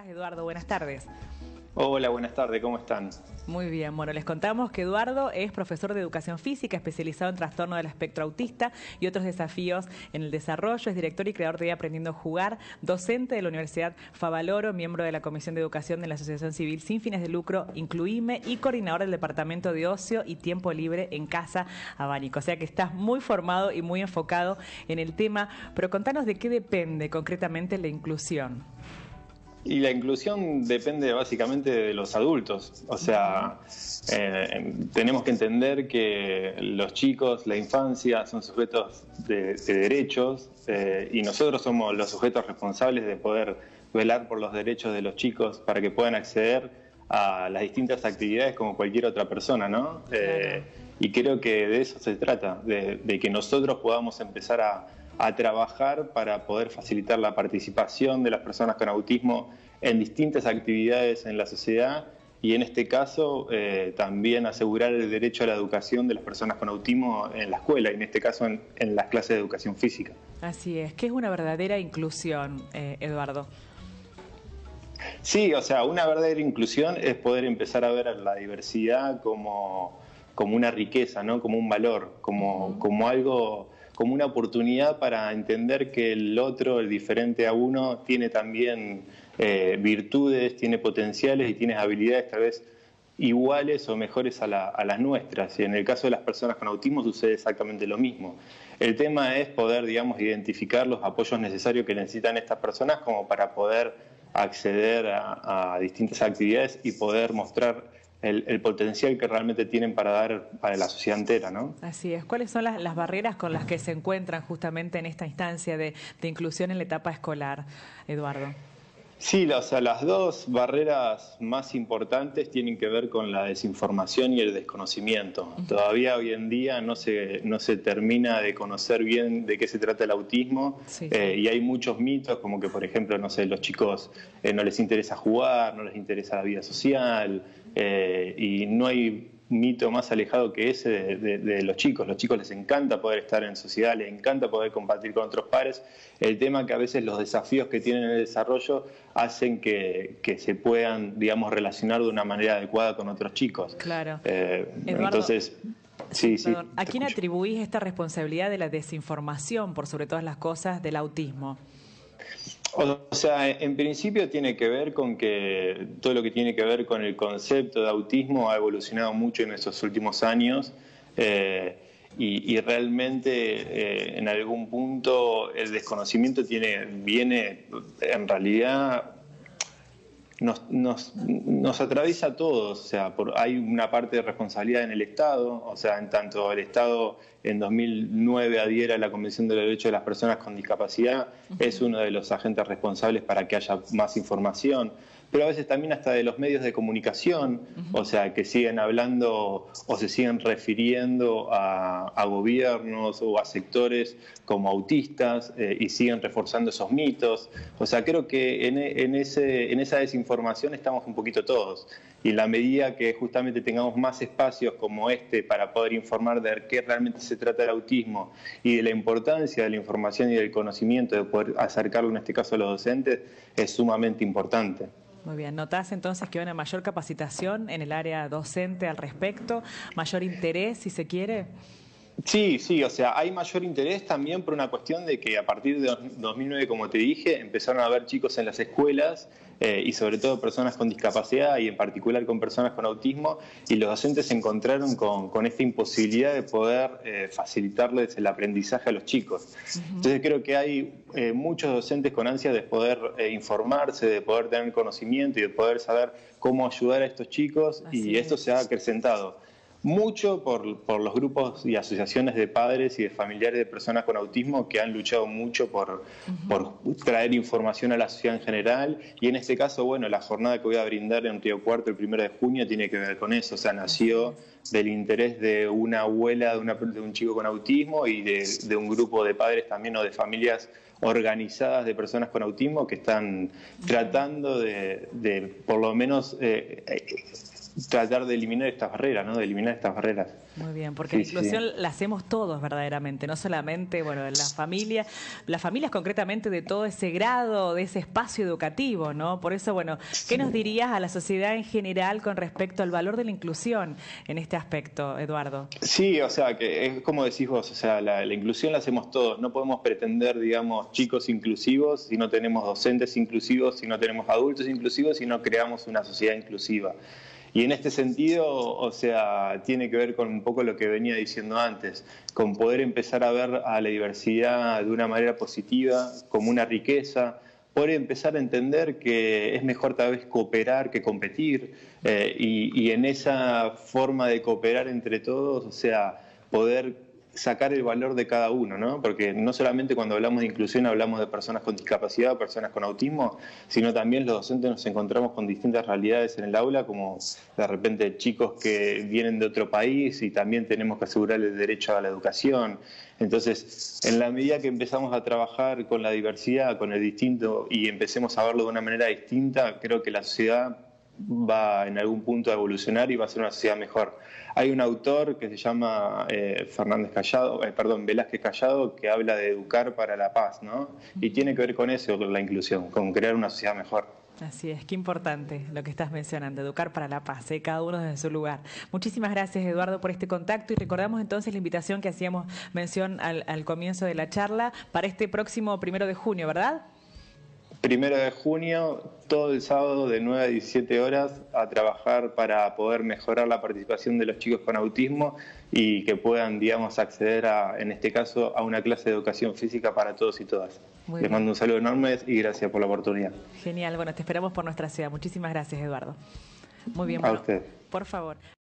estás, Eduardo? Buenas tardes. Hola, buenas tardes, ¿cómo están? Muy bien, bueno, les contamos que Eduardo es profesor de educación física especializado en trastorno del espectro autista y otros desafíos en el desarrollo, es director y creador de Aprendiendo a Jugar, docente de la Universidad Favaloro, miembro de la Comisión de Educación de la Asociación Civil sin fines de lucro Incluime y coordinador del Departamento de Ocio y Tiempo Libre en Casa Abánico. O sea que estás muy formado y muy enfocado en el tema, pero contanos de qué depende concretamente la inclusión. Y la inclusión depende básicamente de los adultos. O sea, eh, tenemos que entender que los chicos, la infancia, son sujetos de, derechos eh, y nosotros somos los sujetos responsables de poder velar por los derechos de los chicos para que puedan acceder a las distintas actividades como cualquier otra persona, ¿no? Eh, y creo que de eso se trata, de que nosotros podamos empezar a a trabajar para poder facilitar la participación de las personas con autismo en distintas actividades en la sociedad y en este caso eh, también asegurar el derecho a la educación de las personas con autismo en la escuela y en este caso en, las clases de educación física. Así es, que es una verdadera inclusión, eh, Eduardo. Sí, o sea, una verdadera inclusión es poder empezar a ver la diversidad como, como una riqueza, ¿no? como un valor, como, como algo como una oportunidad para entender que el otro, el diferente a uno, tiene también eh, virtudes, tiene potenciales y tiene habilidades tal vez iguales o mejores a, las nuestras. Y en el caso de las personas con autismo sucede exactamente lo mismo. El tema es poder, digamos, identificar los apoyos necesarios que necesitan estas personas como para poder acceder a distintas actividades y poder mostrar el, potencial que realmente tienen para dar para la sociedad entera, ¿no? Así es. ¿Cuáles son las, barreras con las que se encuentran justamente en esta instancia de, inclusión en la etapa escolar, Eduardo? Sí, o sea, las dos barreras más importantes tienen que ver con la desinformación y el desconocimiento. Todavía hoy en día no se, no se termina de conocer bien de qué se trata el autismo eh, y hay muchos mitos como que, por ejemplo, no sé, los chicos eh, no les interesa jugar, no les interesa la vida social, eh, y no hay mito más alejado que ese de, los chicos. Los chicos les encanta poder estar en sociedad, les encanta poder compartir con otros pares. El tema que a veces los desafíos que tienen en el desarrollo hacen que, se puedan, digamos, relacionar de una manera adecuada con otros chicos. Claro. Eh, entonces... Sí, sí, ¿A quién atribuís esta responsabilidad de la desinformación, por sobre todas las cosas, del autismo? O sea, en principio tiene que ver con que todo lo que tiene que ver con el concepto de autismo ha evolucionado mucho en estos últimos años eh, y, realmente eh, en algún punto el desconocimiento tiene, viene en realidad nos, nos, nos, atraviesa a todos, o sea, por, hay una parte de responsabilidad en el Estado, o sea, en tanto el Estado en 2009 adhiera a la Convención de los Derechos de las Personas con Discapacidad, es uno de los agentes responsables para que haya más información, pero a veces también hasta de los medios de comunicación, o sea, que siguen hablando o se siguen refiriendo a, gobiernos o a sectores como autistas eh, y siguen reforzando esos mitos. O sea, creo que en, ese, en esa desinformación estamos un poquito todos. Y en la medida que justamente tengamos más espacios como este para poder informar de qué realmente se trata el autismo y de la importancia de la información y del conocimiento, de poder acercarlo en este caso a los docentes, es sumamente importante. Muy bien, ¿notás entonces que hay una mayor capacitación en el área docente al respecto, mayor interés, si se quiere? Sí, sí, o sea, hay mayor interés también por una cuestión de que a partir de 2009, como te dije, empezaron a haber chicos en las escuelas eh, y sobre todo personas con discapacidad y en particular con personas con autismo y los docentes se encontraron con, esta imposibilidad de poder eh, facilitarles el aprendizaje a los chicos. Entonces creo que hay eh, muchos docentes con ansia de poder informarse, de poder tener conocimiento y de poder saber cómo ayudar a estos chicos y esto se ha acrecentado mucho por, por, los grupos y asociaciones de padres y de familiares de personas con autismo que han luchado mucho por, por, traer información a la sociedad en general. Y en este caso, bueno, la jornada que voy a brindar en Río Cuarto el primero de junio tiene que ver con eso. O sea, nació del interés de una abuela de, una, de un chico con autismo y de, un grupo de padres también o de familias organizadas de personas con autismo que están tratando de, por lo menos... Eh, tratar de eliminar estas barreras, ¿no? De eliminar estas barreras. Muy bien, porque la inclusión la hacemos todos verdaderamente, no solamente, bueno, la familia, las familias concretamente de todo ese grado, de ese espacio educativo, ¿no? Por eso, bueno, ¿qué nos dirías a la sociedad en general con respecto al valor de la inclusión en este aspecto, Eduardo? Sí, o sea, que es como decís vos, o sea, la, la inclusión la hacemos todos, no podemos pretender, digamos, chicos inclusivos si no tenemos docentes inclusivos, si no tenemos adultos inclusivos, si no creamos una sociedad inclusiva. Y en este sentido, o sea, tiene que ver con un poco lo que venía diciendo antes, con poder empezar a ver a la diversidad de una manera positiva, como una riqueza, poder empezar a entender que es mejor tal vez cooperar que competir, eh, y, y en esa forma de cooperar entre todos, o sea, poder sacar el valor de cada uno, ¿no? Porque no solamente cuando hablamos de inclusión hablamos de personas con discapacidad, personas con autismo, sino también los docentes nos encontramos con distintas realidades en el aula, como de repente chicos que vienen de otro país y también tenemos que asegurar el derecho a la educación. Entonces, en la medida que empezamos a trabajar con la diversidad, con el distinto y empecemos a verlo de una manera distinta, creo que la sociedad va en algún punto a evolucionar y va a ser una sociedad mejor. Hay un autor que se llama eh, Fernández Callado, eh, perdón, Velázquez Callado, que habla de educar para la paz, ¿no? Y tiene que ver con eso, con la inclusión, con crear una sociedad mejor. Así es, qué importante lo que estás mencionando, educar para la paz, ¿eh? cada uno desde su lugar. Muchísimas gracias, Eduardo, por este contacto y recordamos entonces la invitación que hacíamos mención al, al comienzo de la charla para este próximo primero de junio, ¿verdad? Primero de junio, todo el sábado de 9 a 17 horas a trabajar para poder mejorar la participación de los chicos con autismo y que puedan, digamos, acceder a, en este caso, a una clase de educación física para todos y todas. Les mando un saludo enorme y gracias por la oportunidad. Genial, bueno, te esperamos por nuestra ciudad. Muchísimas gracias, Eduardo. Muy bien, a usted. por favor.